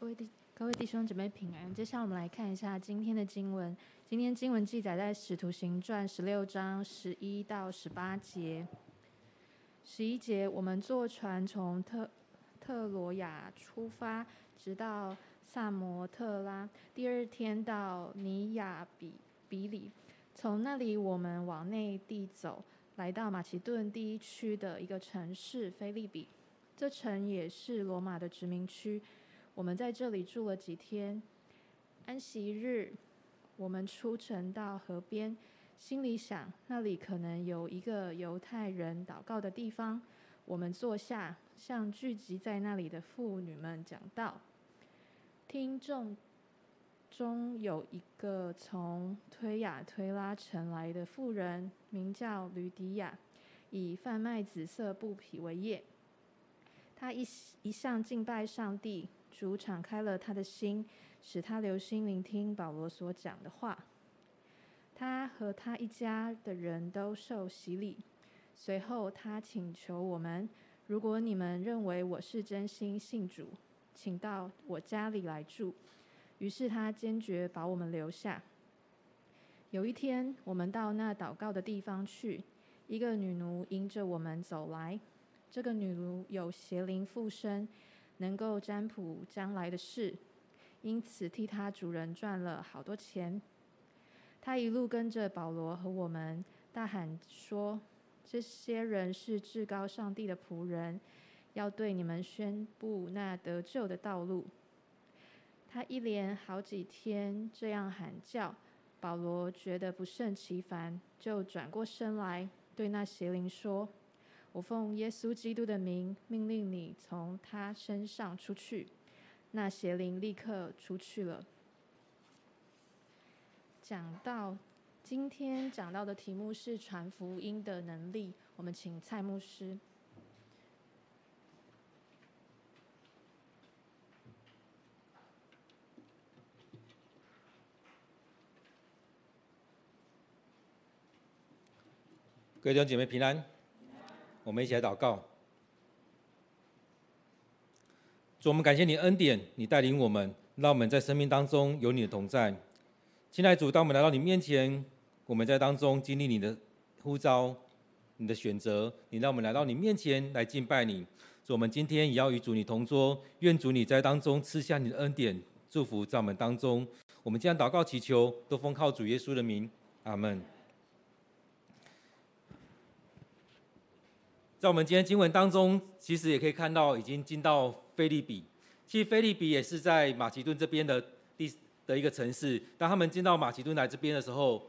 各位弟各位弟兄姊妹平安。接下来我们来看一下今天的经文。今天经文记载在《使徒行传》十六章十一到十八节。十一节，我们坐船从特特罗亚出发，直到萨摩特拉。第二天到尼亚比比里，从那里我们往内地走，来到马其顿第一区的一个城市菲利比。这城也是罗马的殖民区。我们在这里住了几天，安息日，我们出城到河边，心里想那里可能有一个犹太人祷告的地方。我们坐下，向聚集在那里的妇女们讲道。听众中有一个从推雅推拉城来的妇人，名叫吕底亚，以贩卖紫色布匹为业。她一一向敬拜上帝。主敞开了他的心，使他留心聆听保罗所讲的话。他和他一家的人都受洗礼。随后，他请求我们：如果你们认为我是真心信主，请到我家里来住。于是他坚决把我们留下。有一天，我们到那祷告的地方去，一个女奴迎着我们走来。这个女奴有邪灵附身。能够占卜将来的事，因此替他主人赚了好多钱。他一路跟着保罗和我们，大喊说：“这些人是至高上帝的仆人，要对你们宣布那得救的道路。”他一连好几天这样喊叫，保罗觉得不胜其烦，就转过身来对那邪灵说。我奉耶稣基督的名命令你从他身上出去。那邪灵立刻出去了。讲到今天讲到的题目是传福音的能力，我们请蔡牧师。各位弟兄姐妹平安。我们一起来祷告。主，我们感谢你恩典，你带领我们，让我们在生命当中有你的同在。亲爱的主，当我们来到你面前，我们在当中经历你的呼召、你的选择，你让我们来到你面前来敬拜你。主，我们今天也要与主你同桌，愿主你在当中赐下你的恩典、祝福在我们当中。我们这样祷告祈求，都奉靠主耶稣的名，阿门。在我们今天经文当中，其实也可以看到，已经进到菲利比。其实菲利比也是在马其顿这边的第的一个城市。当他们进到马其顿来这边的时候，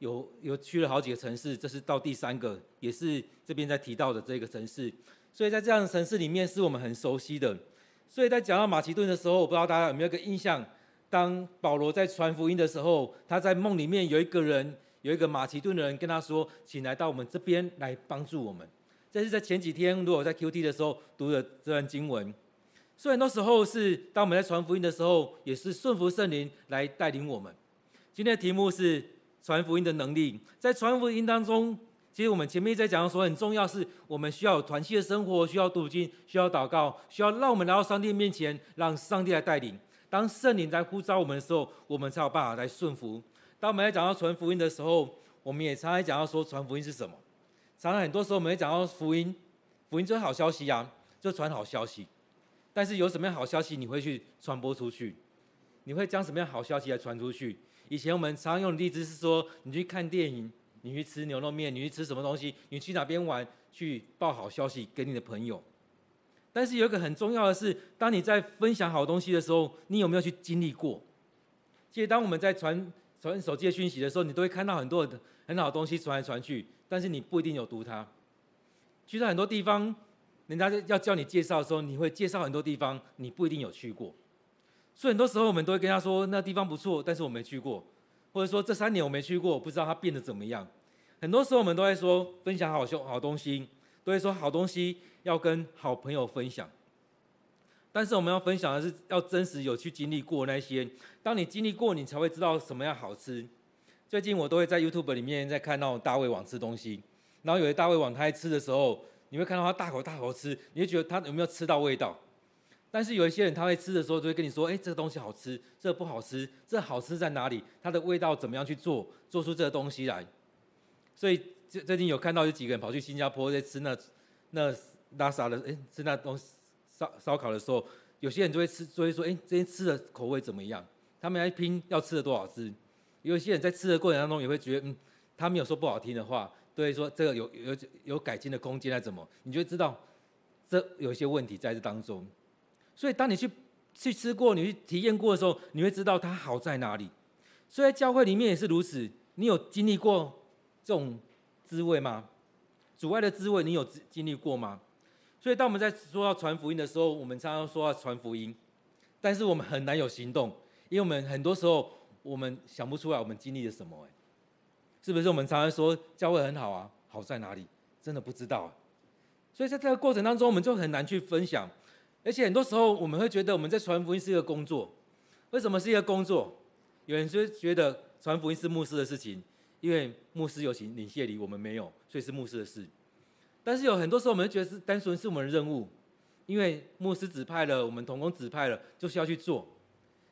有有去了好几个城市，这是到第三个，也是这边在提到的这个城市。所以在这样的城市里面，是我们很熟悉的。所以在讲到马其顿的时候，我不知道大家有没有个印象，当保罗在传福音的时候，他在梦里面有一个人，有一个马其顿的人跟他说：“请来到我们这边来帮助我们。”这是在前几天，如果在 QT 的时候读的这段经文。所以那时候是当我们在传福音的时候，也是顺服圣灵来带领我们。今天的题目是传福音的能力。在传福音当中，其实我们前面在讲说，很重要是我们需要团契的生活，需要读经，需要祷告，需要让我们来到上帝面前，让上帝来带领。当圣灵在呼召我们的时候，我们才有办法来顺服。当我们在讲到传福音的时候，我们也常常讲到说，传福音是什么？常常很多时候我们会讲到福音，福音就是好消息呀，就传好消息。但是有什么样好消息你会去传播出去？你会将什么样好消息来传出去？以前我们常常用的例子是说，你去看电影，你去吃牛肉面，你去吃什么东西，你去哪边玩，去报好消息给你的朋友。但是有一个很重要的是，当你在分享好东西的时候，你有没有去经历过？其实当我们在传传手机的讯息的时候，你都会看到很多很好的东西传来传去。但是你不一定有读它。去到很多地方，人家要叫你介绍的时候，你会介绍很多地方，你不一定有去过。所以很多时候我们都会跟他说，那地方不错，但是我没去过，或者说这三年我没去过，我不知道它变得怎么样。很多时候我们都会说分享好东好东西，都会说好东西要跟好朋友分享。但是我们要分享的是要真实有去经历过那些，当你经历过，你才会知道什么样好吃。最近我都会在 YouTube 里面在看到大胃王吃东西，然后有些大胃王他在吃的时候，你会看到他大口大口吃，你会觉得他有没有吃到味道？但是有一些人他会吃的时候，就会跟你说：“哎，这个东西好吃，这个不好吃，这好吃在哪里？它的味道怎么样去做，做出这个东西来？”所以最最近有看到有几个人跑去新加坡在吃那那拉萨的，哎，吃那东西烧烧烤的时候，有些人就会吃，就会说：“哎，这些吃的口味怎么样？”他们来拼要吃的多少只。有些人在吃的过程当中也会觉得，嗯，他没有说不好听的话，对说这个有有有改进的空间，还怎么？你就会知道这有一些问题在这当中。所以，当你去去吃过、你去体验过的时候，你会知道它好在哪里。所以在教会里面也是如此。你有经历过这种滋味吗？阻碍的滋味，你有经历过吗？所以，当我们在说到传福音的时候，我们常常说要传福音，但是我们很难有行动，因为我们很多时候我们想不出来我们经历了什么。哎，是不是？我们常常说教会很好啊，好在哪里？真的不知道。所以在这个过程当中，我们就很难去分享。而且很多时候，我们会觉得我们在传福音是一个工作。为什么是一个工作？有人就觉得传福音是牧师的事情，因为牧师有请领谢礼，我们没有，所以是牧师的事。但是有很多时候，我们觉得是单纯是我们的任务，因为牧师指派了，我们同工指派了，就是要去做。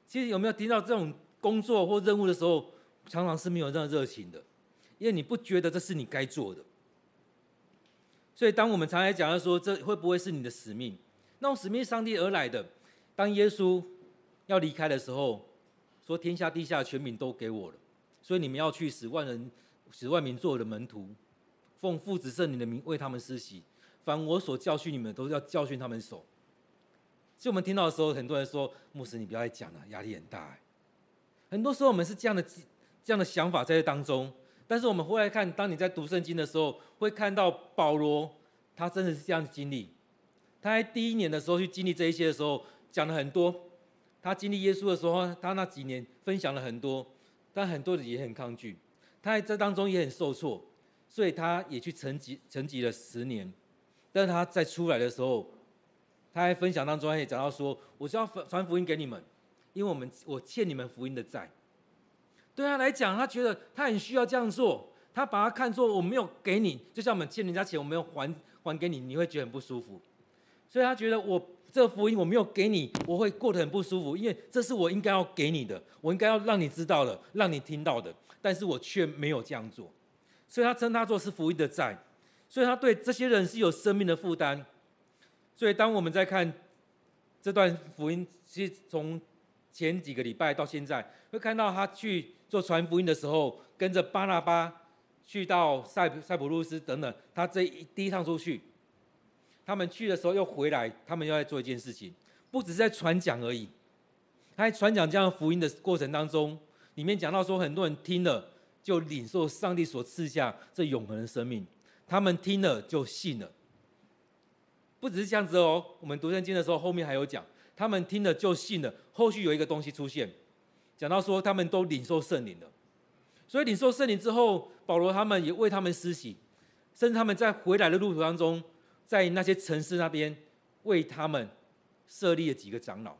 其实有没有听到这种工作或任务的时候，常常是没有这样热情的，因为你不觉得这是你该做的。所以当我们常来讲的说，这会不会是你的使命？那种使命上帝而来的，当耶稣要离开的时候，说天下地下全民都给我了，所以你们要去使万人、使万民做我的门徒，奉父子圣灵的名为他们施洗，凡我所教训你们，都是要教训他们守。所以我们听到的时候，很多人说牧师你不要再讲了，压力很大。很多时候我们是这样的、这样的想法在这当中，但是我们回来看，当你在读圣经的时候，会看到保罗他真的是这样的经历。他在第一年的时候去经历这一些的时候，讲了很多。他经历耶稣的时候，他那几年分享了很多，但很多人也很抗拒。他在这当中也很受挫，所以他也去沉寂沉寂了十年。但是他在出来的时候，他在分享当中他也讲到说：“我是要传福音给你们，因为我们我欠你们福音的债。”对他来讲，他觉得他很需要这样做。他把他看作我没有给你，就像我们欠人家钱，我没有还还给你，你会觉得很不舒服。所以他觉得我这个福音我没有给你，我会过得很不舒服，因为这是我应该要给你的，我应该要让你知道的，让你听到的，但是我却没有这样做。所以他称他做是福音的债，所以他对这些人是有生命的负担。所以当我们在看这段福音，其实从前几个礼拜到现在，会看到他去做传福音的时候，跟着巴拿巴去到塞塞浦路斯等等，他这一第一趟出去。他们去的时候又回来，他们又在做一件事情，不只是在传讲而已。他在传讲这样福音的过程当中，里面讲到说，很多人听了就领受上帝所赐下这永恒的生命，他们听了就信了。不只是这样子哦，我们读圣经的时候后面还有讲，他们听了就信了。后续有一个东西出现，讲到说他们都领受圣灵了。所以领受圣灵之后，保罗他们也为他们施洗，甚至他们在回来的路途当中。在那些城市那边，为他们设立了几个长老，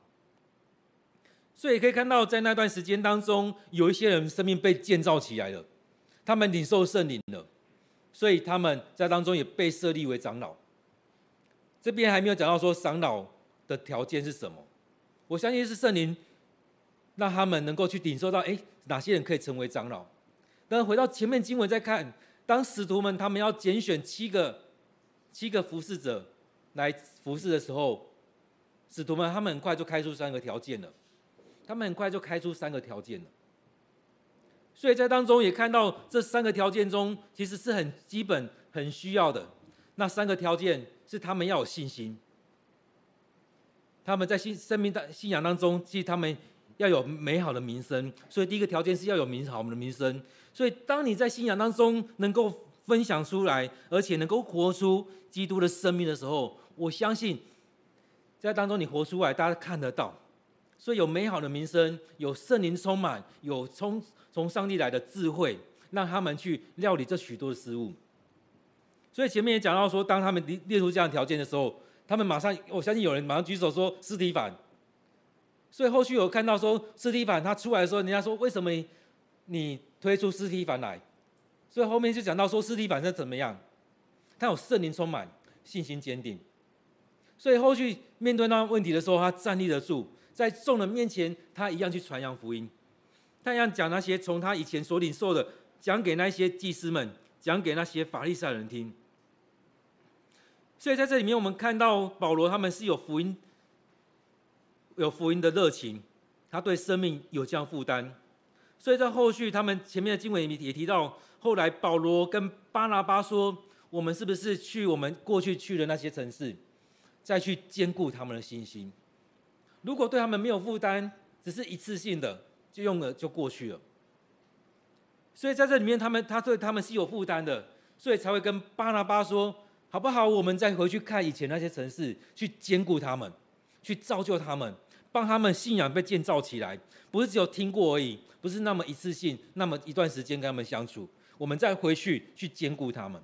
所以可以看到，在那段时间当中，有一些人生命被建造起来了，他们领受圣灵了，所以他们在当中也被设立为长老。这边还没有讲到说长老的条件是什么，我相信是圣灵让他们能够去领受到，哎，哪些人可以成为长老？但回到前面经文再看，当使徒们他们要拣选七个。七个服侍者来服侍的时候，使徒们他们很快就开出三个条件了。他们很快就开出三个条件了。所以在当中也看到这三个条件中，其实是很基本、很需要的。那三个条件是他们要有信心，他们在信生命当信仰当中，其实他们要有美好的名声。所以第一个条件是要有名好的名声。所以当你在信仰当中能够分享出来，而且能够活出基督的生命的时候，我相信在当中你活出来，大家看得到。所以有美好的名声，有圣灵充满，有从从上帝来的智慧，让他们去料理这许多的事物。所以前面也讲到说，当他们列列出这样条件的时候，他们马上，我相信有人马上举手说司提反。所以后续有看到说司提反他出来的时候，人家说为什么你推出司提反来？所以后面就讲到说，司提反是怎么样？他有圣灵充满，信心坚定。所以后续面对那问题的时候，他站立得住，在众人面前，他一样去传扬福音，他一样讲那些从他以前所领受的，讲给那些祭司们，讲给那些法利赛人听。所以在这里面，我们看到保罗他们是有福音，有福音的热情，他对生命有这样负担。所以在后续，他们前面的经文也提到，后来保罗跟巴拿巴说：“我们是不是去我们过去去的那些城市，再去坚固他们的信心？如果对他们没有负担，只是一次性的，就用了就过去了。所以在这里面，他们他对他们是有负担的，所以才会跟巴拿巴说：好不好？我们再回去看以前那些城市，去坚固他们，去造就他们，帮他们信仰被建造起来，不是只有听过而已。”不是那么一次性，那么一段时间跟他们相处，我们再回去去兼顾他们。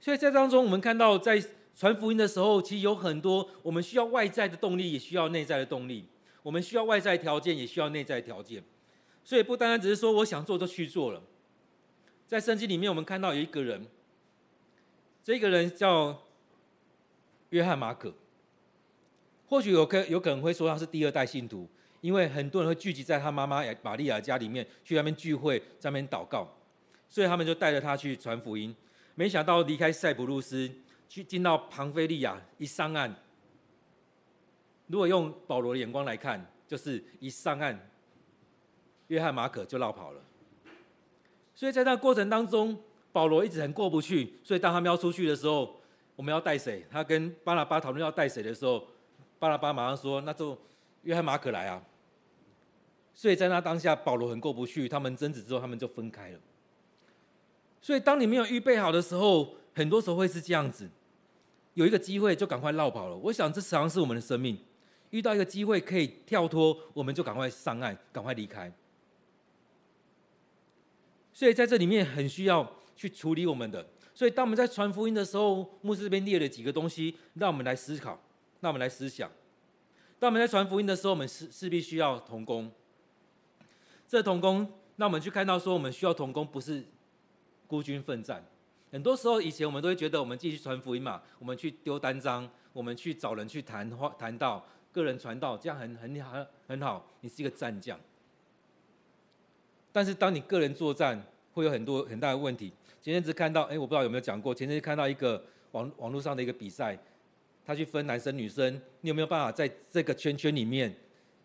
所以在当中，我们看到在传福音的时候，其实有很多我们需要外在的动力，也需要内在的动力。我们需要外在条件，也需要内在条件。所以不单单只是说我想做就去做了。在圣经里面，我们看到有一个人，这个人叫约翰马可。或许有可有可能会说他是第二代信徒。因为很多人会聚集在他妈妈玛利亚家里面，去那边聚会，在那边祷告，所以他们就带着他去传福音。没想到离开塞浦路斯，去进到庞菲利亚，一上岸，如果用保罗的眼光来看，就是一上岸，约翰马可就落跑了。所以在那个过程当中，保罗一直很过不去。所以当他们要出去的时候，我们要带谁？他跟巴拉巴讨论要带谁的时候，巴拉巴马上说：“那就约翰马可来啊。”所以在那当下，保罗很过不去，他们争执之后，他们就分开了。所以当你没有预备好的时候，很多时候会是这样子，有一个机会就赶快落跑了。我想这实际上是我们的生命，遇到一个机会可以跳脱，我们就赶快上岸，赶快离开。所以在这里面很需要去处理我们的。所以当我们在传福音的时候，牧师这边列了几个东西，让我们来思考，让我们来思想。当我们在传福音的时候，我们势势必需要同工。这同工，那我们去看到说，我们需要同工，不是孤军奋战。很多时候，以前我们都会觉得，我们继续传福音嘛，我们去丢单张，我们去找人去谈话、谈到，个人传道，这样很很很很好。你是一个战将。但是，当你个人作战，会有很多很大的问题。前阵子看到，哎，我不知道有没有讲过。前阵子看到一个网网络上的一个比赛，他去分男生女生，你有没有办法在这个圈圈里面？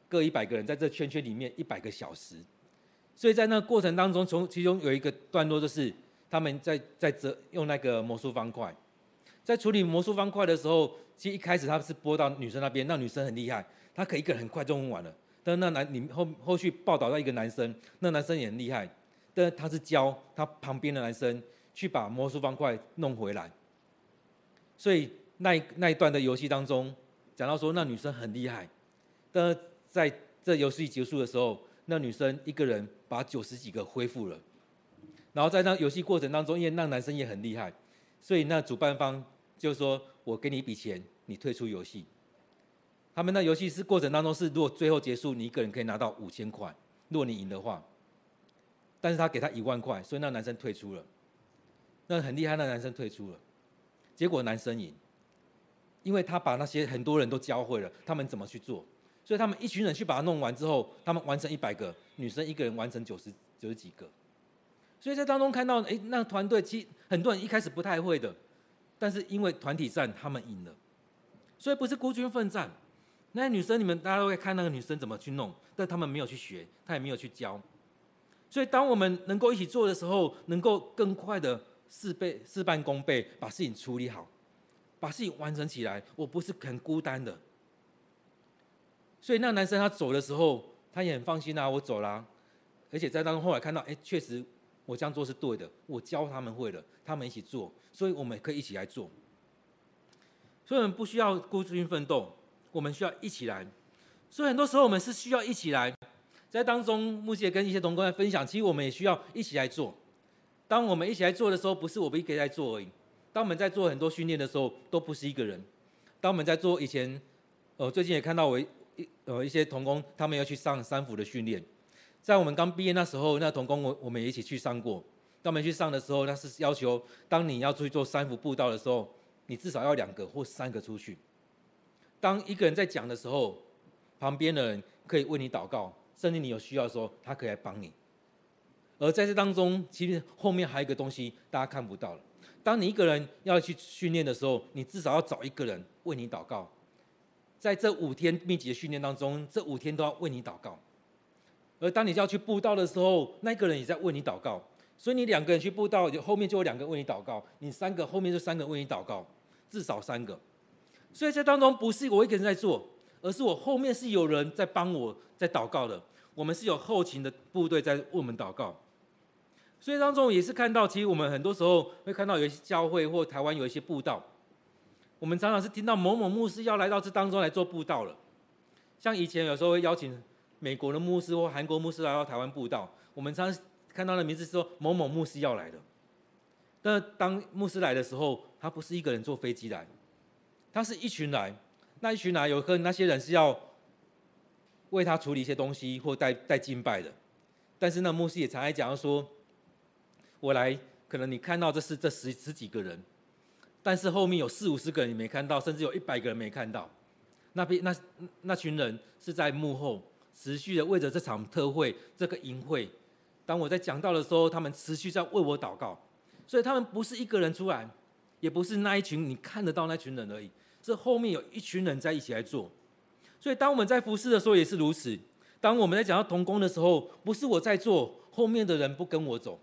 各一百个人在这圈圈里面一百个小时，所以在那过程当中，从其中有一个段落就是他们在在这用那个魔术方块，在处理魔术方块的时候，其实一开始他是拨到女生那边，那女生很厉害，她可以一个人很快就弄完了。但是那男你后后续报道到一个男生，那男生也很厉害，但是他是教他旁边的男生去把魔术方块弄回来。所以那一那一段的游戏当中，讲到说那女生很厉害，但是。在这游戏结束的时候，那女生一个人把九十几个恢复了。然后在那游戏过程当中，因为那男生也很厉害，所以那主办方就说：“我给你一笔钱，你退出游戏。”他们那游戏是过程当中是，如果最后结束，你一个人可以拿到五千块，如果你赢的话。但是他给他一万块，所以那男生退出了。那很厉害，那男生退出了，结果男生赢，因为他把那些很多人都教会了，他们怎么去做。所以他们一群人去把它弄完之后，他们完成一百个，女生一个人完成九十九十几个。所以在当中看到，哎，那团队其实很多人一开始不太会的，但是因为团体战他们赢了，所以不是孤军奋战。那女生你们大家都会看那个女生怎么去弄，但他们没有去学，他也没有去教。所以当我们能够一起做的时候，能够更快的事倍事半功倍，把事情处理好，把事情完成起来。我不是很孤单的。所以那男生他走的时候，他也很放心啊，我走啦。而且在当中后来看到，哎，确实我这样做是对的，我教他们会了，他们一起做，所以我们可以一起来做。所以我们不需要孤军奋斗，我们需要一起来。所以很多时候我们是需要一起来，在当中牧师也跟一些同工在分享，其实我们也需要一起来做。当我们一起来做的时候，不是我们一个人在做而已。当我们在做很多训练的时候，都不是一个人。当我们在做以前，呃，最近也看到我一。呃，一些同工他们要去上三辅的训练，在我们刚毕业那时候，那同工我我们也一起去上过。当我们去上的时候，他是要求当你要出去做三辅布道的时候，你至少要两个或三个出去。当一个人在讲的时候，旁边的人可以为你祷告，甚至你有需要的时候，他可以来帮你。而在这当中，其实后面还有一个东西大家看不到了。当你一个人要去训练的时候，你至少要找一个人为你祷告。在这五天密集的训练当中，这五天都要为你祷告。而当你要去布道的时候，那个人也在为你祷告。所以你两个人去布道，后面就有两个为你祷告；你三个，后面就三个为你祷告，至少三个。所以这当中不是我一个人在做，而是我后面是有人在帮我在祷告的。我们是有后勤的部队在为我们祷告。所以当中也是看到，其实我们很多时候会看到有一些教会或台湾有一些布道，我们常常是听到某某牧师要来到这当中来做布道了。像以前有时候会邀请美国的牧师或韩国牧师来到台湾布道，我们常常看到的名字是说某某牧师要来的。但当牧师来的时候，他不是一个人坐飞机来，他是一群来，那一群来有可能那些人是要为他处理一些东西或带带敬拜的，但是那牧师也常来讲说。我来，可能你看到这是这十十几个人，但是后面有四五十个人你没看到，甚至有一百个人没看到。那边那那群人是在幕后持续的为着这场特会这个营会。当我在讲到的时候，他们持续在为我祷告。所以他们不是一个人出来，也不是那一群你看得到那群人而已，是后面有一群人在一起来做。所以当我们在服侍的时候也是如此。当我们在讲到同工的时候，不是我在做，后面的人不跟我走。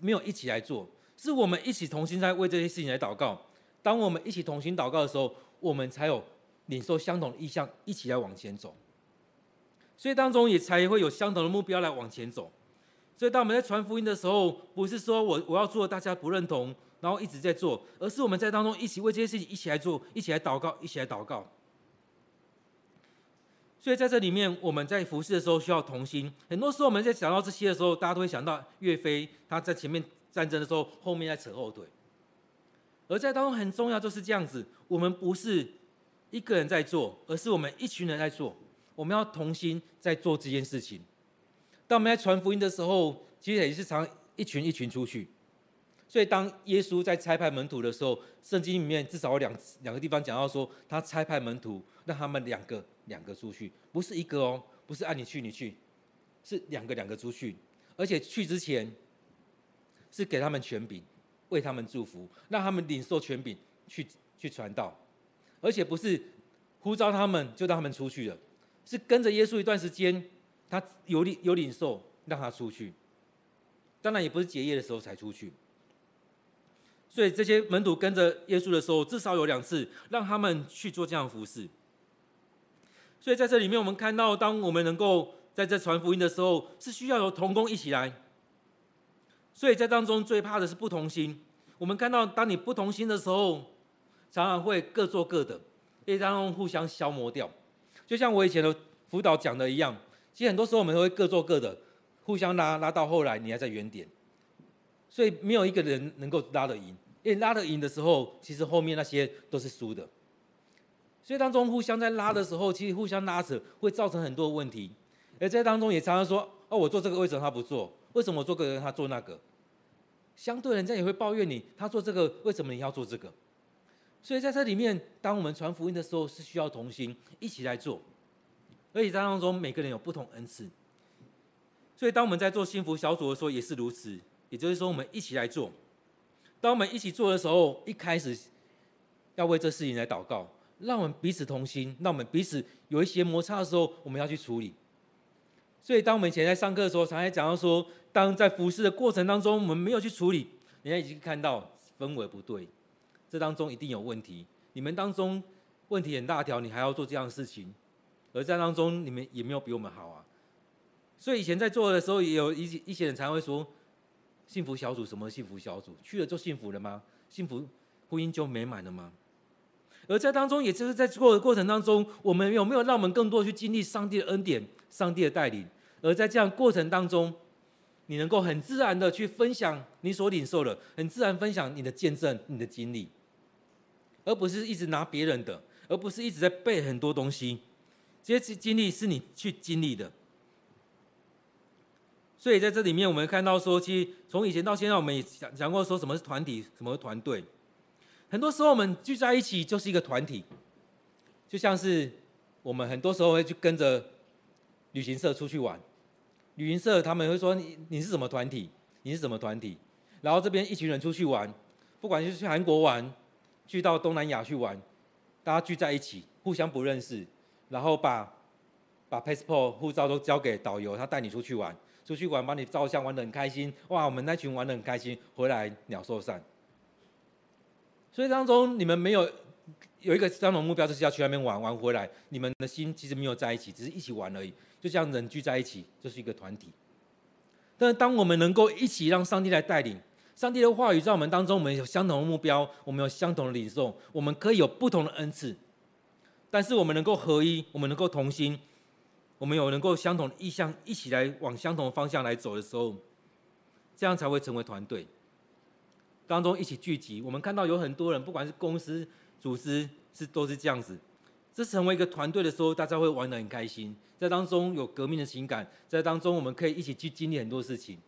没有一起来做，是我们一起同心在为这些事情来祷告。当我们一起同心祷告的时候，我们才有领受相同的意向，一起来往前走。所以当中也才会有相同的目标来往前走。所以当我们在传福音的时候，不是说我我要做大家不认同，然后一直在做，而是我们在当中一起为这些事情一起来做，一起来祷告，一起来祷告。所以在这里面，我们在服侍的时候需要同心。很多时候我们在想到这些的时候，大家都会想到岳飞他在前面战争的时候，后面在扯后腿。而在当中很重要就是这样子，我们不是一个人在做，而是我们一群人在做。我们要同心在做这件事情。当我们在传福音的时候，其实也是常一群一群出去。所以当耶稣在差派门徒的时候，圣经里面至少有两两个地方讲到说，他差派门徒让他们两个。两个出去，不是一个哦，不是按你去你去，是两个两个出去，而且去之前是给他们权柄，为他们祝福，让他们领受权柄去去传道，而且不是呼召他们就让他们出去了，是跟着耶稣一段时间，他有领有领受，让他出去，当然也不是结业的时候才出去，所以这些门徒跟着耶稣的时候，至少有两次让他们去做这样的服事。所以在这里面，我们看到，当我们能够在这传福音的时候，是需要有同工一起来。所以在当中最怕的是不同心。我们看到，当你不同心的时候，常常会各做各的，因为当中互相消磨掉。就像我以前的辅导讲的一样，其实很多时候我们都会各做各的，互相拉，拉到后来你还在原点。所以没有一个人能够拉得赢，因为拉得赢的时候，其实后面那些都是输的。所以当中互相在拉的时候，其实互相拉扯会造成很多问题。而在当中也常常说：“哦，我做这个为什么他不做？为什么我做这个他做那个？”相对人家也会抱怨你，他做这个为什么你要做这个？所以在这里面，当我们传福音的时候，是需要同心一起来做。而且在当中每个人有不同恩赐，所以当我们在做幸福小组的时候也是如此。也就是说，我们一起来做。当我们一起做的时候，一开始要为这事情来祷告。让我们彼此同心，让我们彼此有一些摩擦的时候，我们要去处理。所以，当我们以前在上课的时候，常常讲到说，当在服侍的过程当中，我们没有去处理，人家已经看到氛围不对，这当中一定有问题。你们当中问题很大条，你还要做这样的事情，而在当中你们也没有比我们好啊。所以以前在做的时候，也有一一些人才会说，幸福小组什么幸福小组？去了就幸福了吗？幸福婚姻就美满了吗？而在当中，也就是在做的过程当中，我们有没有让我们更多去经历上帝的恩典、上帝的带领？而在这样过程当中，你能够很自然的去分享你所领受的，很自然分享你的见证、你的经历，而不是一直拿别人的，而不是一直在背很多东西。这些经历是你去经历的。所以在这里面，我们看到说，其实从以前到现在，我们也讲讲过说什么是团体，什么是团队。很多时候我们聚在一起就是一个团体，就像是我们很多时候会去跟着旅行社出去玩，旅行社他们会说，你你是什么团体？你是什么团体？然后这边一群人出去玩，不管是去韩国玩，去到东南亚去玩，大家聚在一起，互相不认识，然后把把 passport 护照都交给导游，他带你出去玩，出去玩把你照相，玩得很开心，哇，我们那群玩得很开心，回来鸟兽散。所以当中你们没有有一个相同目标，就是要去那边玩，玩回来，你们的心其实没有在一起，只是一起玩而已。就像人聚在一起，就是一个团体。但是当我们能够一起让上帝来带领，上帝的话语在我们当中，我们有相同的目标，我们有相同的领受，我们可以有不同的恩赐，但是我们能够合一，我们能够同心，我们有能够相同的意向，一起来往相同的方向来走的时候，这样才会成为团队。当中一起聚集，我们看到有很多人，不管是公司组织是都是这样子。这成为一个团队的时候，大家会玩得很开心，在当中有革命的情感，在当中我们可以一起去经历很多事情。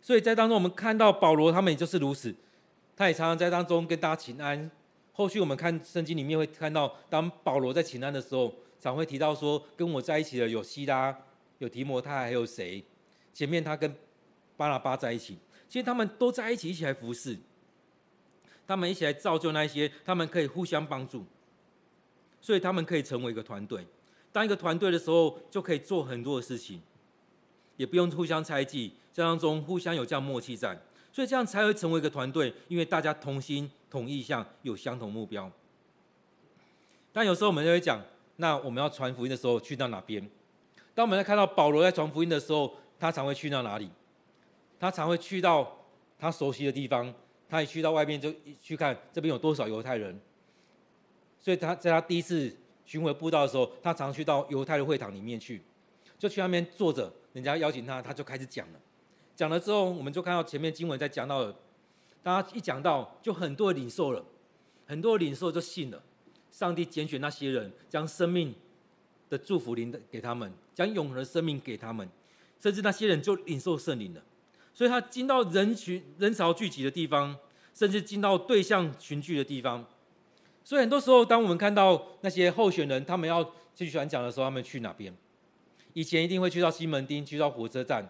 所以在当中，我们看到保罗他们也就是如此，他也常常在当中跟大家请安。后续我们看圣经里面会看到，当保罗在请安的时候，常会提到说，跟我在一起的有希拉、有提摩太，还有谁？前面他跟巴拉巴在一起，其实他们都在一起，一起来服侍。他们一起来造就那些，他们可以互相帮助，所以他们可以成为一个团队。当一个团队的时候，就可以做很多的事情，也不用互相猜忌，这当中互相有这样默契在，所以这样才会成为一个团队，因为大家同心同意向，有相同目标。但有时候我们就会讲，那我们要传福音的时候去到哪边？当我们在看到保罗在传福音的时候，他常会去到哪里？他常会去到他熟悉的地方。他一去到外面就去看这边有多少犹太人，所以他在他第一次巡回布道的时候，他常去到犹太的会堂里面去，就去那边坐着，人家邀请他，他就开始讲了。讲了之后，我们就看到前面经文在讲到了，大家一讲到，就很多领受了，很多领受就信了。上帝拣选那些人，将生命的祝福临给他们，将永恒的生命给他们，甚至那些人就领受圣灵了。所以他进到人群人潮聚集的地方，甚至进到对象群聚的地方。所以很多时候，当我们看到那些候选人，他们要去传讲的时候，他们去哪边？以前一定会去到西门町，去到火车站。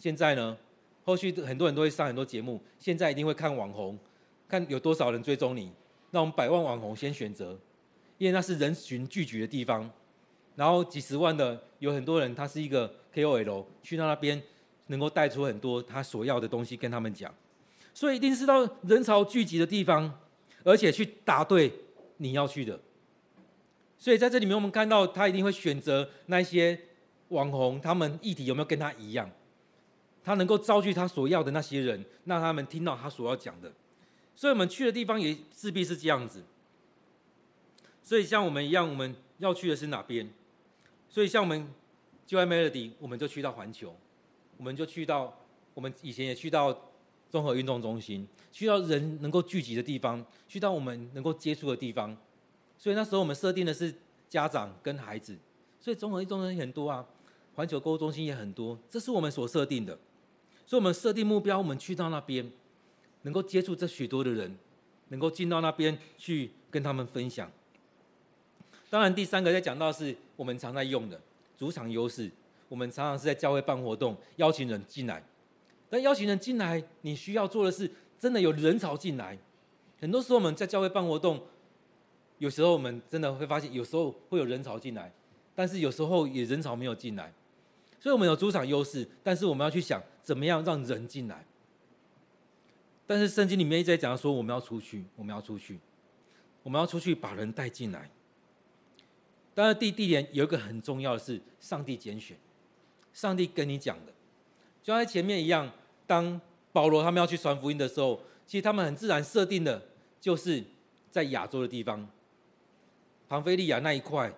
现在呢，后续很多人都会上很多节目。现在一定会看网红，看有多少人追踪你。那我们百万网红先选择，因为那是人群聚集的地方。然后几十万的有很多人，他是一个 KOL，去到那边。能够带出很多他所要的东西跟他们讲，所以一定是到人潮聚集的地方，而且去答对你要去的。所以在这里面，我们看到他一定会选择那些网红，他们议题有没有跟他一样？他能够招聚他所要的那些人，让他们听到他所要讲的。所以我们去的地方也势必是这样子。所以像我们一样，我们要去的是哪边？所以像我们 Joy Melody，我们就去到环球。我们就去到，我们以前也去到综合运动中心，去到人能够聚集的地方，去到我们能够接触的地方。所以那时候我们设定的是家长跟孩子，所以综合运动中心很多啊，环球购物中心也很多，这是我们所设定的。所以我们设定目标，我们去到那边，能够接触这许多的人，能够进到那边去跟他们分享。当然，第三个在讲到是我们常在用的主场优势。我们常常是在教会办活动，邀请人进来。但邀请人进来，你需要做的是真的有人潮进来。很多时候我们在教会办活动，有时候我们真的会发现，有时候会有人潮进来，但是有时候也人潮没有进来。所以我们有主场优势，但是我们要去想怎么样让人进来。但是圣经里面一直在讲说，我们要出去，我们要出去，我们要出去把人带进来。当然，第地点有一个很重要的是，上帝拣选。上帝跟你讲的，就像前面一样。当保罗他们要去传福音的时候，其实他们很自然设定的，就是在亚洲的地方，庞菲利亚那一块，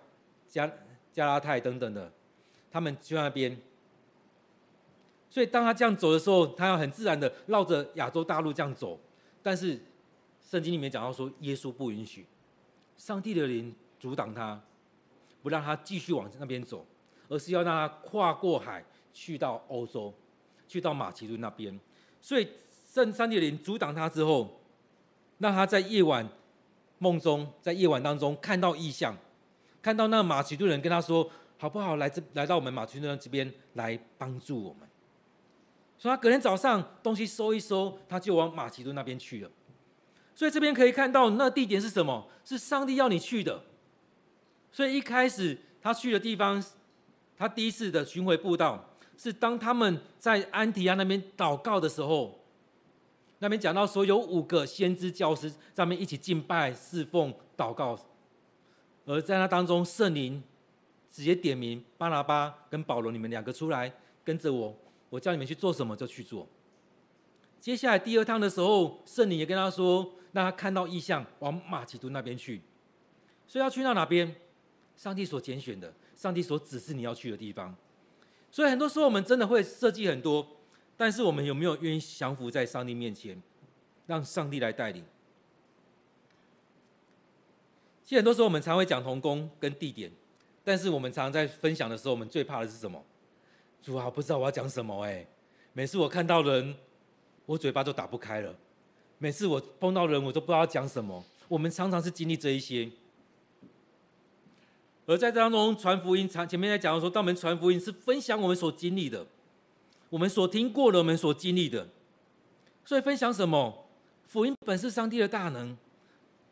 加加拉太等等的，他们去那边。所以当他这样走的时候，他要很自然的绕着亚洲大陆这样走。但是圣经里面讲到说，耶稣不允许，上帝的灵阻挡他，不让他继续往那边走。而是要让他跨过海去到欧洲，去到马其顿那边。所以圣上帝的灵阻挡他之后，让他在夜晚梦中，在夜晚当中看到异象，看到那马其顿人跟他说：“好不好来这来到我们马其顿这边来帮助我们？”所以他隔天早上东西收一收，他就往马其顿那边去了。所以这边可以看到，那地点是什么？是上帝要你去的。所以一开始他去的地方，他第一次的巡回布道，是当他们在安提阿那边祷告的时候，那边讲到说有五个先知教师上面一起敬拜、侍奉、祷告，而在那当中，圣灵直接点名巴拿巴跟保罗，你们两个出来跟着我。我叫你们去做什么就去做。接下来第二趟的时候，圣灵也跟他说，让他看到异象，往马其顿那边去。所以要去到哪边？上帝所拣选的，上帝所指示你要去的地方。所以很多时候我们真的会设计很多，但是我们有没有愿意降服在上帝面前，让上帝来带领？其实很多时候我们常会讲同工跟地点，但是我们常在分享的时候，我们最怕的是什么？主啊，不知道我要讲什么哎！每次我看到人，我嘴巴都打不开了。每次我碰到人，我都不知道要讲什么。我们常常是经历这一些，而在这当中传福音，前面在讲的时候，当我们传福音是分享我们所经历的，我们所听过的，我们所经历的。所以分享什么？福音本是上帝的大能，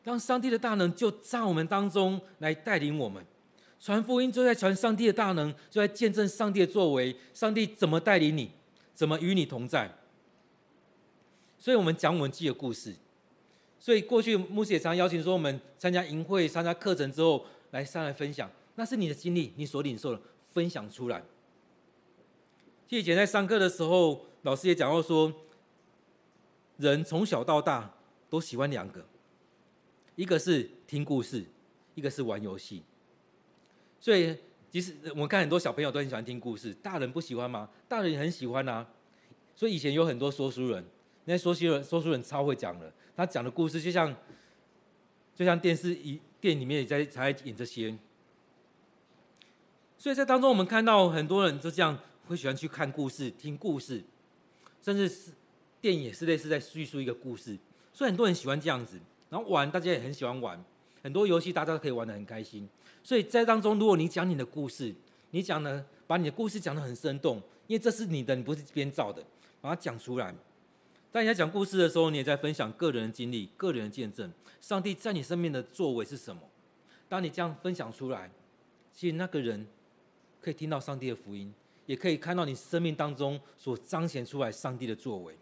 让上帝的大能就在我们当中来带领我们。传福音就在传上帝的大能，就在见证上帝的作为。上帝怎么带领你，怎么与你同在？所以我们讲我们自己的故事。所以过去牧师也常邀请说，我们参加营会、参加课程之后，来上来分享，那是你的经历，你所领受的，分享出来。以前在上课的时候，老师也讲过说，人从小到大都喜欢两个，一个是听故事，一个是玩游戏。所以，其实我们看很多小朋友都很喜欢听故事，大人不喜欢吗？大人也很喜欢啊。所以以前有很多说书人，那些说书人说书人超会讲的，他讲的故事就像就像电视一电影里面也在才演这些。所以在当中，我们看到很多人就这样会喜欢去看故事、听故事，甚至是电影也是类似在叙述一个故事。所以很多人喜欢这样子，然后玩，大家也很喜欢玩，很多游戏大家都可以玩得很开心。所以在当中，如果你讲你的故事，你讲呢，把你的故事讲得很生动，因为这是你的，你不是编造的，把它讲出来。当你在讲故事的时候，你也在分享个人的经历、个人的见证，上帝在你生命的作为是什么？当你这样分享出来，其实那个人可以听到上帝的福音，也可以看到你生命当中所彰显出来上帝的作为。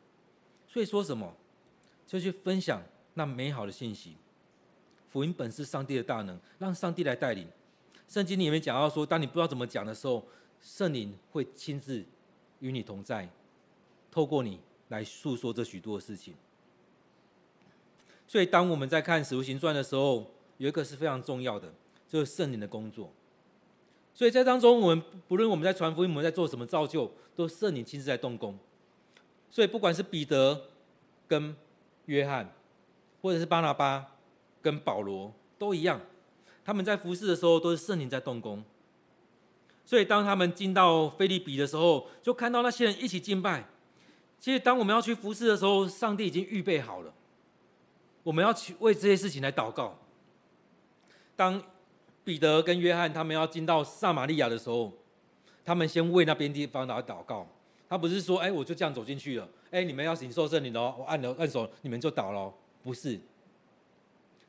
所以说什么？就去分享那美好的信息。福音本是上帝的大能，让上帝来带领。圣经里面讲到说，当你不知道怎么讲的时候，圣灵会亲自与你同在，透过你来诉说这许多的事情。所以，当我们在看《使徒行传》的时候，有一个是非常重要的，就是圣灵的工作。所以在当中，我们不论我们在传福音，我们在做什么造就，都圣灵亲自在动工。所以，不管是彼得跟约翰，或者是巴拿巴。跟保罗都一样，他们在服侍的时候都是圣灵在动工。所以当他们进到腓利比的时候，就看到那些人一起敬拜。其实当我们要去服侍的时候，上帝已经预备好了，我们要去为这些事情来祷告。当彼得跟约翰他们要进到撒玛利亚的时候，他们先为那边地方来祷告。他不是说，哎，我就这样走进去了，哎，你们要领受圣灵哦，我按了按手，你们就倒了，不是。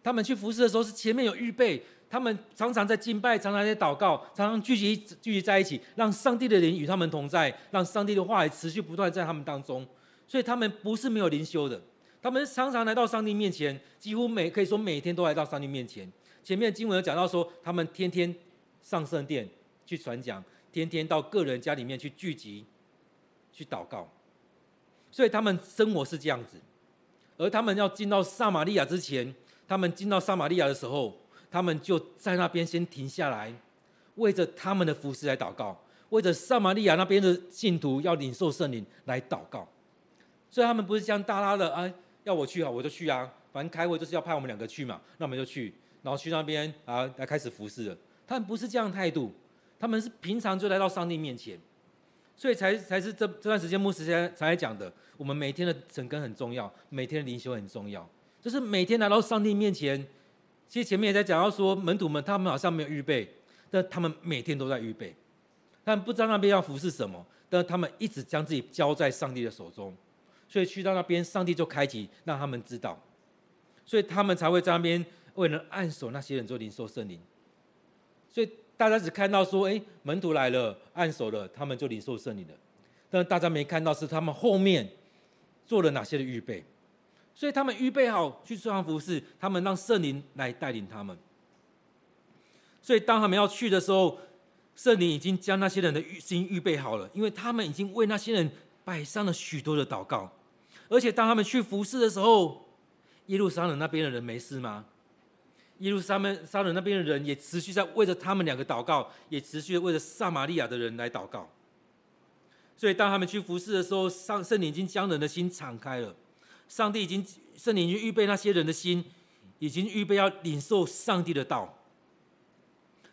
他们去服侍的时候，是前面有预备。他们常常在敬拜，常常在祷告，常常聚集聚集在一起，让上帝的灵与他们同在，让上帝的话语持续不断在他们当中。所以他们不是没有灵修的，他们常常来到上帝面前，几乎每可以说每天都来到上帝面前。前面经文有讲到说，他们天天上圣殿去传讲，天天到个人家里面去聚集去祷告。所以他们生活是这样子，而他们要进到撒玛利亚之前。他们进到撒玛利亚的时候，他们就在那边先停下来，为着他们的服侍来祷告，为着撒玛利亚那边的信徒要领受圣灵来祷告。所以他们不是这样大拉的啊，要我去啊，我就去啊，反正开会就是要派我们两个去嘛，那我们就去，然后去那边啊来开始服侍了。他们不是这样的态度，他们是平常就来到上帝面前，所以才才是这这段时间牧师才才讲的，我们每天的整根很重要，每天的灵修很重要。就是每天来到上帝面前，其实前面也在讲到说，门徒们他们好像没有预备，但他们每天都在预备。他们不知道那边要服侍什么，但他们一直将自己交在上帝的手中，所以去到那边，上帝就开启让他们知道，所以他们才会在那边为了按手那些人做领受圣灵。所以大家只看到说，哎，门徒来了，按手了，他们就领受圣灵了，但大家没看到是他们后面做了哪些的预备。所以他们预备好去这样服侍，他们让圣灵来带领他们。所以当他们要去的时候，圣灵已经将那些人的心预备好了，因为他们已经为那些人摆上了许多的祷告。而且当他们去服侍的时候，耶路撒冷那边的人没事吗？耶路撒冷撒冷那边的人也持续在为着他们两个祷告，也持续为着撒玛利亚的人来祷告。所以当他们去服侍的时候，上圣灵已经将人的心敞开了。上帝已经，圣灵已经预备那些人的心，已经预备要领受上帝的道。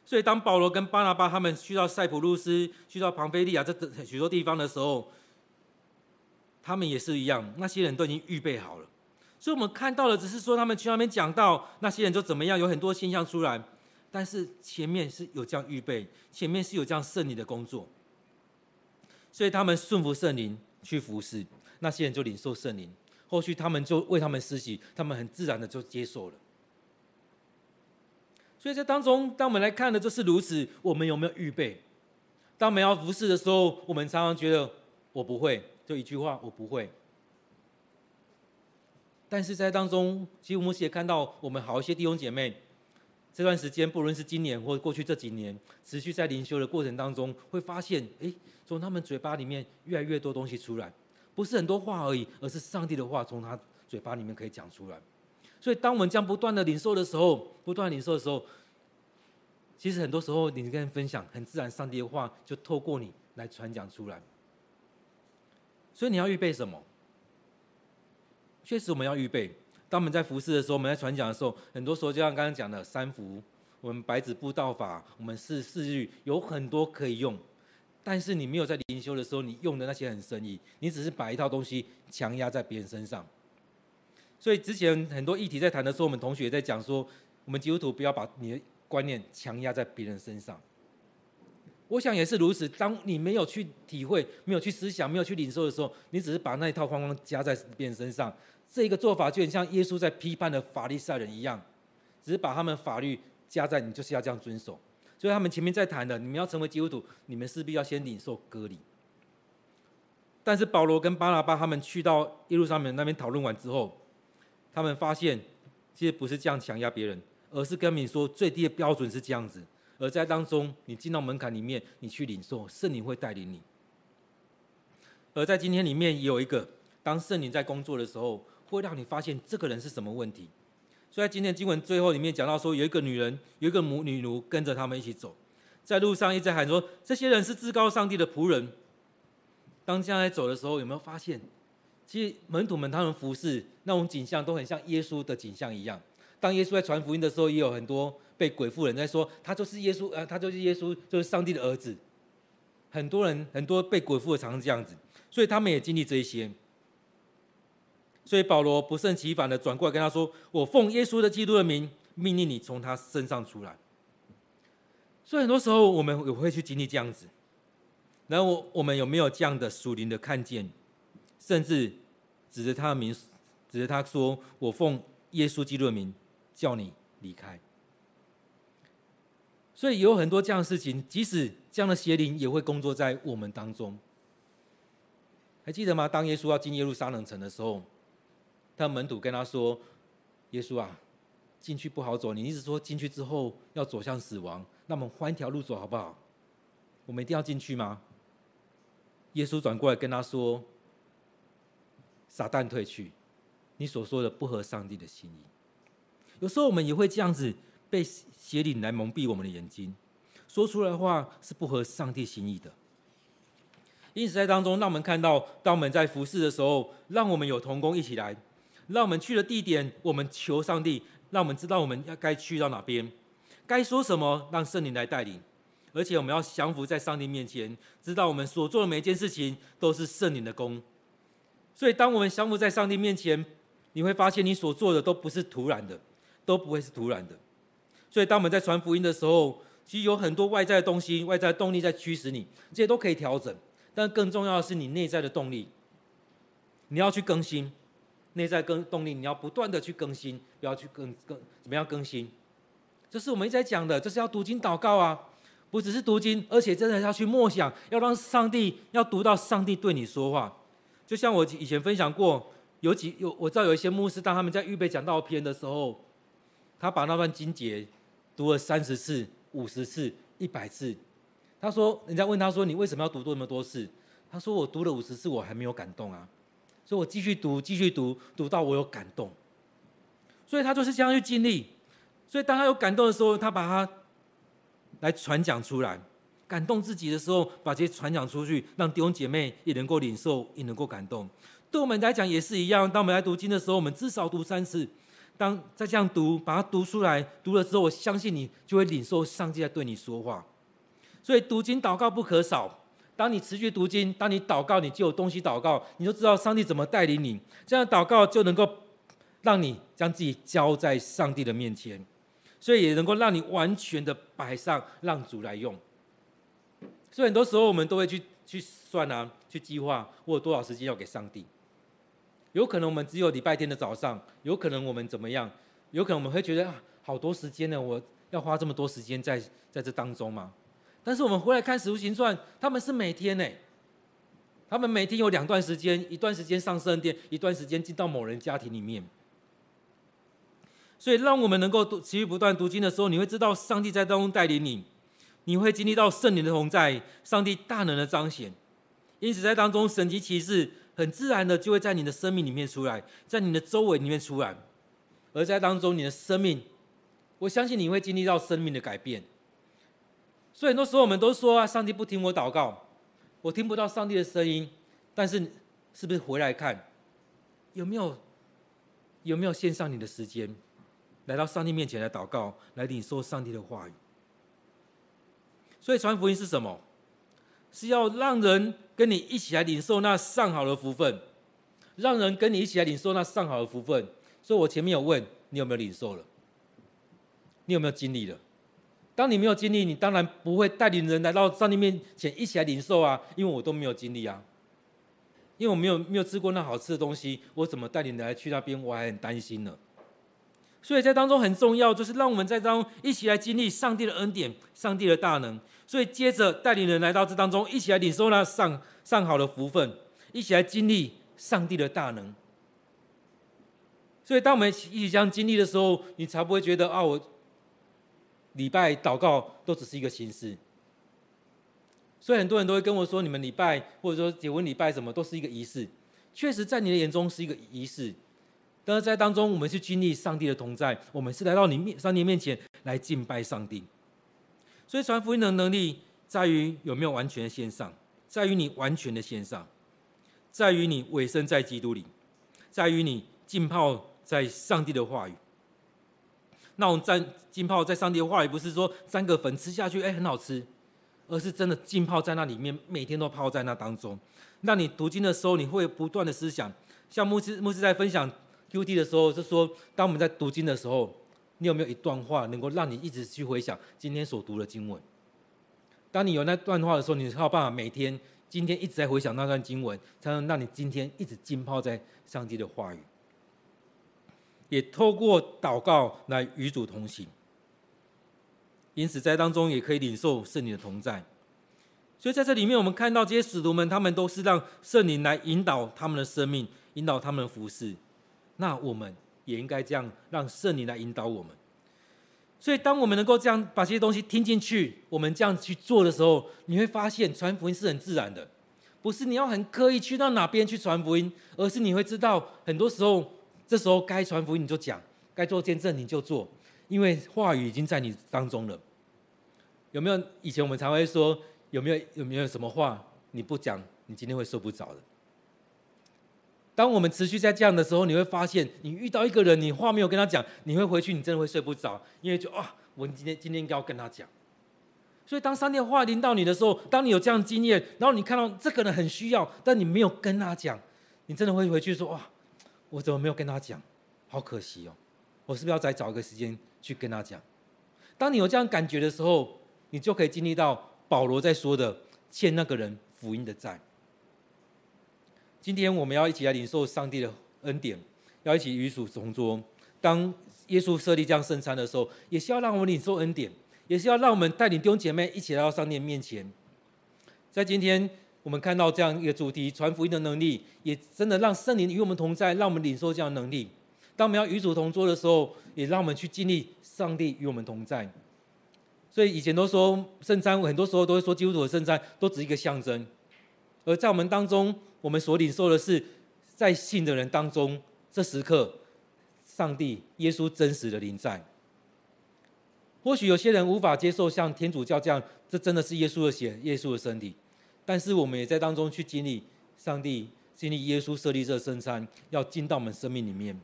所以，当保罗跟巴拿巴他们去到塞浦路斯、去到庞菲利亚这许多地方的时候，他们也是一样，那些人都已经预备好了。所以我们看到的只是说，他们去那边讲道，那些人就怎么样，有很多现象出来。但是前面是有这样预备，前面是有这样圣灵的工作。所以他们顺服圣灵去服侍，那些人就领受圣灵。后续他们就为他们施洗，他们很自然的就接受了。所以在当中，当我们来看的就是如此，我们有没有预备？当我们要服侍的时候，我们常常觉得我不会，就一句话我不会。但是在当中，其实我们也看到，我们好一些弟兄姐妹，这段时间不论是今年或过去这几年，持续在灵修的过程当中，会发现，哎，从他们嘴巴里面越来越多东西出来。不是很多话而已，而是上帝的话从他嘴巴里面可以讲出来。所以，当我们将不断的领受的时候，不断领受的时候，其实很多时候你跟人分享，很自然，上帝的话就透过你来传讲出来。所以你要预备什么？确实我们要预备。当我们在服侍的时候，我们在传讲的时候，很多时候就像刚刚讲的三福，我们白纸布道法，我们四四日，有很多可以用。但是你没有在灵修的时候，你用的那些很生意，你只是把一套东西强压在别人身上。所以之前很多议题在谈的时候，我们同学也在讲说，我们基督徒不要把你的观念强压在别人身上。我想也是如此，当你没有去体会、没有去思想、没有去领受的时候，你只是把那一套框框加在别人身上。这一个做法就很像耶稣在批判的法利赛人一样，只是把他们法律加在你，就是要这样遵守。所以他们前面在谈的，你们要成为基督徒，你们势必要先领受割礼。但是保罗跟巴拿巴他们去到耶路撒冷那边讨论完之后，他们发现其实不是这样强压别人，而是跟你说最低的标准是这样子。而在当中，你进到门槛里面，你去领受，圣灵会带领你。而在今天里面也有一个，当圣灵在工作的时候，会让你发现这个人是什么问题。所以在今天经文最后里面讲到说，有一个女人，有一个母女奴跟着他们一起走，在路上一直喊说：“这些人是至高上帝的仆人。”当将来走的时候，有没有发现，其实门徒们他们服侍那种景象都很像耶稣的景象一样。当耶稣在传福音的时候，也有很多被鬼附人在说：“他就是耶稣，呃，他就是耶稣，就是上帝的儿子。”很多人很多被鬼附的常常这样子，所以他们也经历这一些。所以保罗不胜其烦的转过来跟他说：“我奉耶稣的基督的名，命令你从他身上出来。”所以很多时候我们也会去经历这样子。然后我我们有没有这样的属灵的看见？甚至指着他的名，指着他说：“我奉耶稣基督的名，叫你离开。”所以有很多这样的事情，即使这样的邪灵也会工作在我们当中。还记得吗？当耶稣要进耶路撒冷城的时候。他门徒跟他说：“耶稣啊，进去不好走。你一直说进去之后要走向死亡，那我们换一条路走好不好？我们一定要进去吗？”耶稣转过来跟他说：“撒旦退去，你所说的不合上帝的心意。”有时候我们也会这样子被邪灵来蒙蔽我们的眼睛，说出来的话是不合上帝心意的。因此在当中，让我们看到，当我们在服侍的时候，让我们有同工一起来。让我们去的地点，我们求上帝，让我们知道我们要该去到哪边，该说什么，让圣灵来带领。而且我们要降服在上帝面前，知道我们所做的每一件事情都是圣灵的工。所以，当我们降服在上帝面前，你会发现你所做的都不是突然的，都不会是突然的。所以当我们在传福音的时候，其实有很多外在的东西、外在的动力在驱使你，这些都可以调整。但更重要的是你内在的动力，你要去更新内在更动力，你要不断的去更新，不要去更更怎么样更新？这是我们一直在讲的，这是要读经祷告啊，不只是读经，而且真的要去默想，要让上帝要读到上帝对你说话。就像我以前分享过，有几有我知道有一些牧师，当他们在预备讲道篇的时候，他把那段经节读了三十次、五十次、一百次。他说：“人家问他说，你为什么要读这么多次？”他说：“我读了五十次，我还没有感动啊，所以我继续读，继续读，读到我有感动。所以他就是这样去经历。所以当他有感动的时候，他把它来传讲出来，感动自己的时候，把这些传讲出去，让弟兄姐妹也能够领受，也能够感动。对我们来讲也是一样。当我们来读经的时候，我们至少读三次。当再这样读，把它读出来，读了之后，我相信你就会领受上帝在对你说话。”所以读经祷告不可少。当你持续读经，当你祷告，你就有东西祷告，你就知道上帝怎么带领你。这样祷告就能够让你将自己交在上帝的面前，所以也能够让你完全的摆上，让主来用。所以很多时候我们都会去去算啊，去计划我有多少时间要给上帝。有可能我们只有礼拜天的早上，有可能我们怎么样？有可能我们会觉得啊，好多时间呢，我要花这么多时间在在这当中吗？但是我们回来看《使徒行传》，他们是每天呢，他们每天有两段时间，一段时间上圣殿，一段时间进到某人家庭里面。所以，让我们能够读持续不断读经的时候，你会知道上帝在当中带领你，你会经历到圣灵的同在，上帝大能的彰显。因此，在当中神迹奇事很自然的就会在你的生命里面出来，在你的周围里面出来，而在当中你的生命，我相信你会经历到生命的改变。所以很多时候我们都说啊，上帝不听我祷告，我听不到上帝的声音。但是，是不是回来看，有没有有没有献上你的时间，来到上帝面前来祷告，来领受上帝的话语？所以传福音是什么？是要让人跟你一起来领受那上好的福分，让人跟你一起来领受那上好的福分。所以我前面有问你有没有领受了，你有没有经历了？当你没有经历，你当然不会带领人来到上帝面前一起来领受啊！因为我都没有经历啊，因为我没有没有吃过那好吃的东西，我怎么带领人来去那边？我还很担心呢。所以在当中很重要，就是让我们在当中一起来经历上帝的恩典、上帝的大能。所以接着带领人来到这当中，一起来领受那上上好的福分，一起来经历上帝的大能。所以当我们一起这样经历的时候，你才不会觉得啊我。礼拜祷告都只是一个形式，所以很多人都会跟我说：“你们礼拜或者说结婚礼拜什么都是一个仪式。”确实，在你的眼中是一个仪式，但是在当中，我们是经历上帝的同在，我们是来到你面上帝面前来敬拜上帝。所以传福音的能力在于有没有完全的线上，在于你完全的线上，在于你委身在基督里，在于你浸泡在上帝的话语。那种沾浸泡在上帝的话语，不是说沾个粉吃下去，哎，很好吃，而是真的浸泡在那里面，每天都泡在那当中。那你读经的时候，你会不断的思想。像牧师牧师在分享 QD 的时候，就说，当我们在读经的时候，你有没有一段话能够让你一直去回想今天所读的经文？当你有那段话的时候，你才有办法每天今天一直在回想那段经文，才能让你今天一直浸泡在上帝的话语。也透过祷告来与主同行，因此在当中也可以领受圣灵的同在。所以在这里面，我们看到这些使徒们，他们都是让圣灵来引导他们的生命，引导他们的服事。那我们也应该这样，让圣灵来引导我们。所以，当我们能够这样把这些东西听进去，我们这样去做的时候，你会发现传福音是很自然的，不是你要很刻意去到哪边去传福音，而是你会知道，很多时候。这时候该传福音你就讲，该做见证你就做，因为话语已经在你当中了。有没有以前我们常会说，有没有有没有什么话你不讲，你今天会睡不着的？当我们持续在这样的时候，你会发现，你遇到一个人，你话没有跟他讲，你会回去，你真的会睡不着，因为就啊，我今天今天应该要跟他讲。所以当上帝的话临到你的时候，当你有这样经验，然后你看到这个人很需要，但你没有跟他讲，你真的会回去说哇。我怎么没有跟他讲？好可惜哦！我是不是要再找一个时间去跟他讲？当你有这样感觉的时候，你就可以经历到保罗在说的欠那个人福音的债。今天我们要一起来领受上帝的恩典，要一起与主同桌。当耶稣设立这样圣餐的时候，也是要让我们领受恩典，也是要让我们带领弟兄姐妹一起来到上帝面前。在今天，我们看到这样一个主题，传福音的能力，也真的让圣灵与我们同在，让我们领受这样的能力。当我们要与主同桌的时候，也让我们去经历上帝与我们同在。所以以前都说圣餐，很多时候都会说基督徒的圣餐都只是一个象征，而在我们当中，我们所领受的是在信的人当中，这时刻。上帝、耶稣真实的临在。或许有些人无法接受像天主教这样，这真的是耶稣的血、耶稣的身体。但是我们也在当中去经历上帝、经历耶稣设立这圣餐，要进到我们生命里面。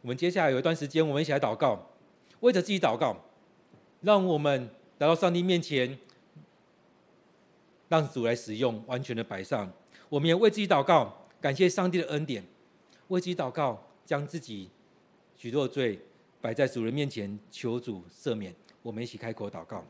我们接下来有一段时间，我们一起来祷告，为着自己祷告，让我们来到上帝面前，让主来使用，完全的摆上。我们也为自己祷告，感谢上帝的恩典，为自己祷告，将自己。许多的罪摆在主人面前，求主赦免。我们一起开口祷告。